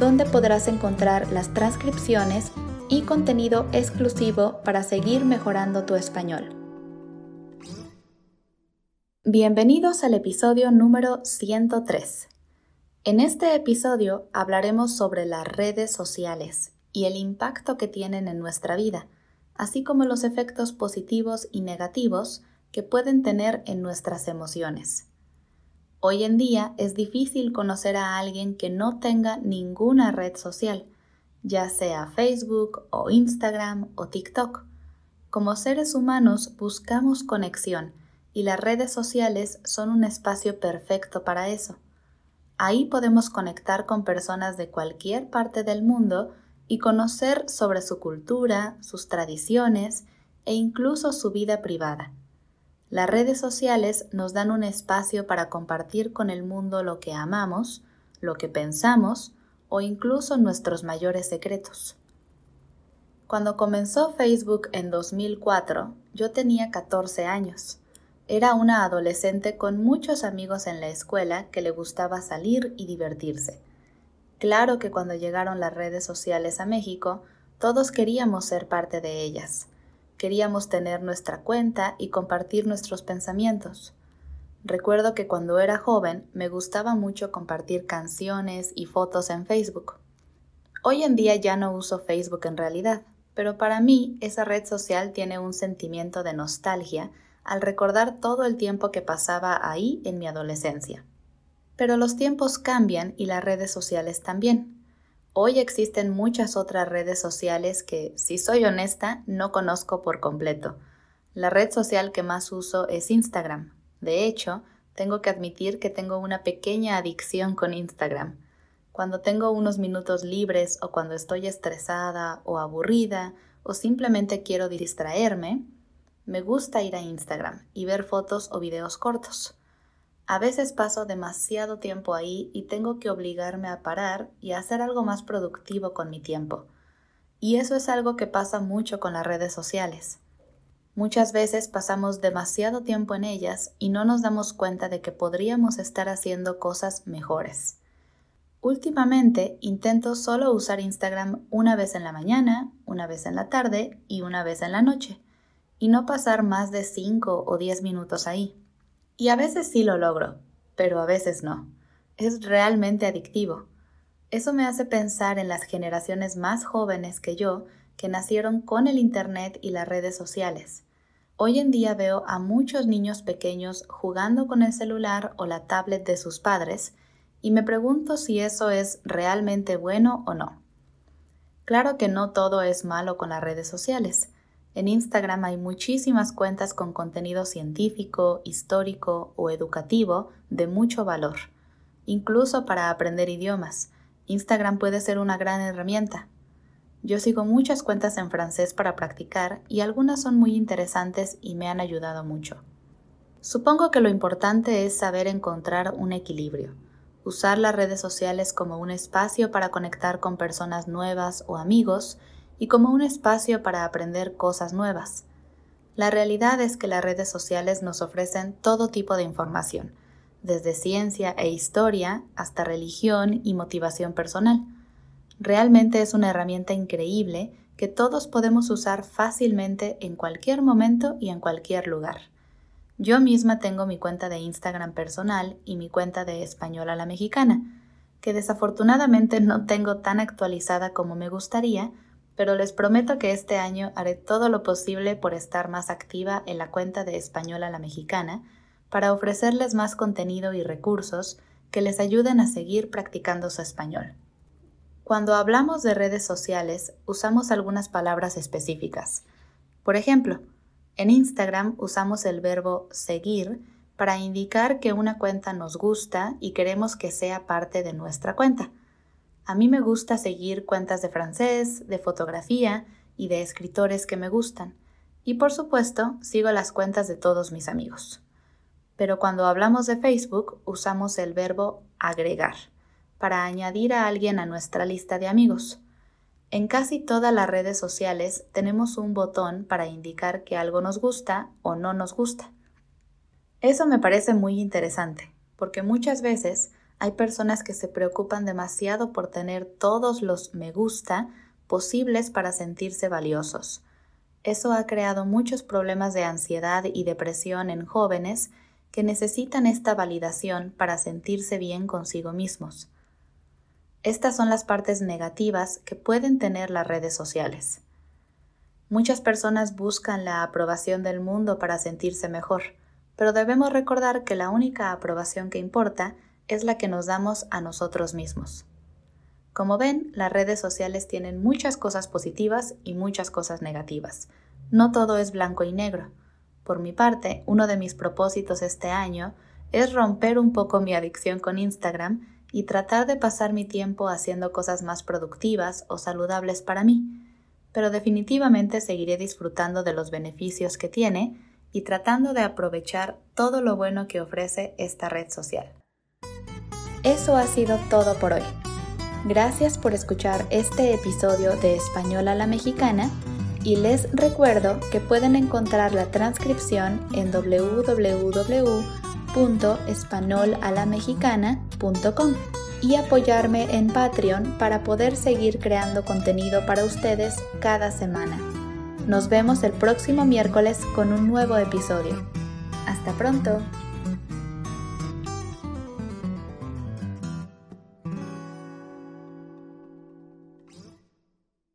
donde podrás encontrar las transcripciones y contenido exclusivo para seguir mejorando tu español. Bienvenidos al episodio número 103. En este episodio hablaremos sobre las redes sociales y el impacto que tienen en nuestra vida, así como los efectos positivos y negativos que pueden tener en nuestras emociones. Hoy en día es difícil conocer a alguien que no tenga ninguna red social, ya sea Facebook o Instagram o TikTok. Como seres humanos buscamos conexión y las redes sociales son un espacio perfecto para eso. Ahí podemos conectar con personas de cualquier parte del mundo y conocer sobre su cultura, sus tradiciones e incluso su vida privada. Las redes sociales nos dan un espacio para compartir con el mundo lo que amamos, lo que pensamos o incluso nuestros mayores secretos. Cuando comenzó Facebook en 2004, yo tenía 14 años. Era una adolescente con muchos amigos en la escuela que le gustaba salir y divertirse. Claro que cuando llegaron las redes sociales a México, todos queríamos ser parte de ellas. Queríamos tener nuestra cuenta y compartir nuestros pensamientos. Recuerdo que cuando era joven me gustaba mucho compartir canciones y fotos en Facebook. Hoy en día ya no uso Facebook en realidad, pero para mí esa red social tiene un sentimiento de nostalgia al recordar todo el tiempo que pasaba ahí en mi adolescencia. Pero los tiempos cambian y las redes sociales también. Hoy existen muchas otras redes sociales que, si soy honesta, no conozco por completo. La red social que más uso es Instagram. De hecho, tengo que admitir que tengo una pequeña adicción con Instagram. Cuando tengo unos minutos libres o cuando estoy estresada o aburrida o simplemente quiero distraerme, me gusta ir a Instagram y ver fotos o videos cortos. A veces paso demasiado tiempo ahí y tengo que obligarme a parar y a hacer algo más productivo con mi tiempo. Y eso es algo que pasa mucho con las redes sociales. Muchas veces pasamos demasiado tiempo en ellas y no nos damos cuenta de que podríamos estar haciendo cosas mejores. Últimamente intento solo usar Instagram una vez en la mañana, una vez en la tarde y una vez en la noche, y no pasar más de 5 o 10 minutos ahí. Y a veces sí lo logro, pero a veces no. Es realmente adictivo. Eso me hace pensar en las generaciones más jóvenes que yo que nacieron con el Internet y las redes sociales. Hoy en día veo a muchos niños pequeños jugando con el celular o la tablet de sus padres y me pregunto si eso es realmente bueno o no. Claro que no todo es malo con las redes sociales. En Instagram hay muchísimas cuentas con contenido científico, histórico o educativo de mucho valor. Incluso para aprender idiomas, Instagram puede ser una gran herramienta. Yo sigo muchas cuentas en francés para practicar y algunas son muy interesantes y me han ayudado mucho. Supongo que lo importante es saber encontrar un equilibrio, usar las redes sociales como un espacio para conectar con personas nuevas o amigos y como un espacio para aprender cosas nuevas. La realidad es que las redes sociales nos ofrecen todo tipo de información, desde ciencia e historia hasta religión y motivación personal. Realmente es una herramienta increíble que todos podemos usar fácilmente en cualquier momento y en cualquier lugar. Yo misma tengo mi cuenta de Instagram personal y mi cuenta de español a la mexicana, que desafortunadamente no tengo tan actualizada como me gustaría, pero les prometo que este año haré todo lo posible por estar más activa en la cuenta de Española la Mexicana para ofrecerles más contenido y recursos que les ayuden a seguir practicando su español. Cuando hablamos de redes sociales, usamos algunas palabras específicas. Por ejemplo, en Instagram usamos el verbo seguir para indicar que una cuenta nos gusta y queremos que sea parte de nuestra cuenta. A mí me gusta seguir cuentas de francés, de fotografía y de escritores que me gustan. Y por supuesto, sigo las cuentas de todos mis amigos. Pero cuando hablamos de Facebook, usamos el verbo agregar para añadir a alguien a nuestra lista de amigos. En casi todas las redes sociales tenemos un botón para indicar que algo nos gusta o no nos gusta. Eso me parece muy interesante, porque muchas veces hay personas que se preocupan demasiado por tener todos los me gusta posibles para sentirse valiosos. Eso ha creado muchos problemas de ansiedad y depresión en jóvenes que necesitan esta validación para sentirse bien consigo mismos. Estas son las partes negativas que pueden tener las redes sociales. Muchas personas buscan la aprobación del mundo para sentirse mejor, pero debemos recordar que la única aprobación que importa es la que nos damos a nosotros mismos. Como ven, las redes sociales tienen muchas cosas positivas y muchas cosas negativas. No todo es blanco y negro. Por mi parte, uno de mis propósitos este año es romper un poco mi adicción con Instagram y tratar de pasar mi tiempo haciendo cosas más productivas o saludables para mí, pero definitivamente seguiré disfrutando de los beneficios que tiene y tratando de aprovechar todo lo bueno que ofrece esta red social. Eso ha sido todo por hoy. Gracias por escuchar este episodio de Español a la Mexicana y les recuerdo que pueden encontrar la transcripción en www.españolalamexicana.com y apoyarme en Patreon para poder seguir creando contenido para ustedes cada semana. Nos vemos el próximo miércoles con un nuevo episodio. Hasta pronto.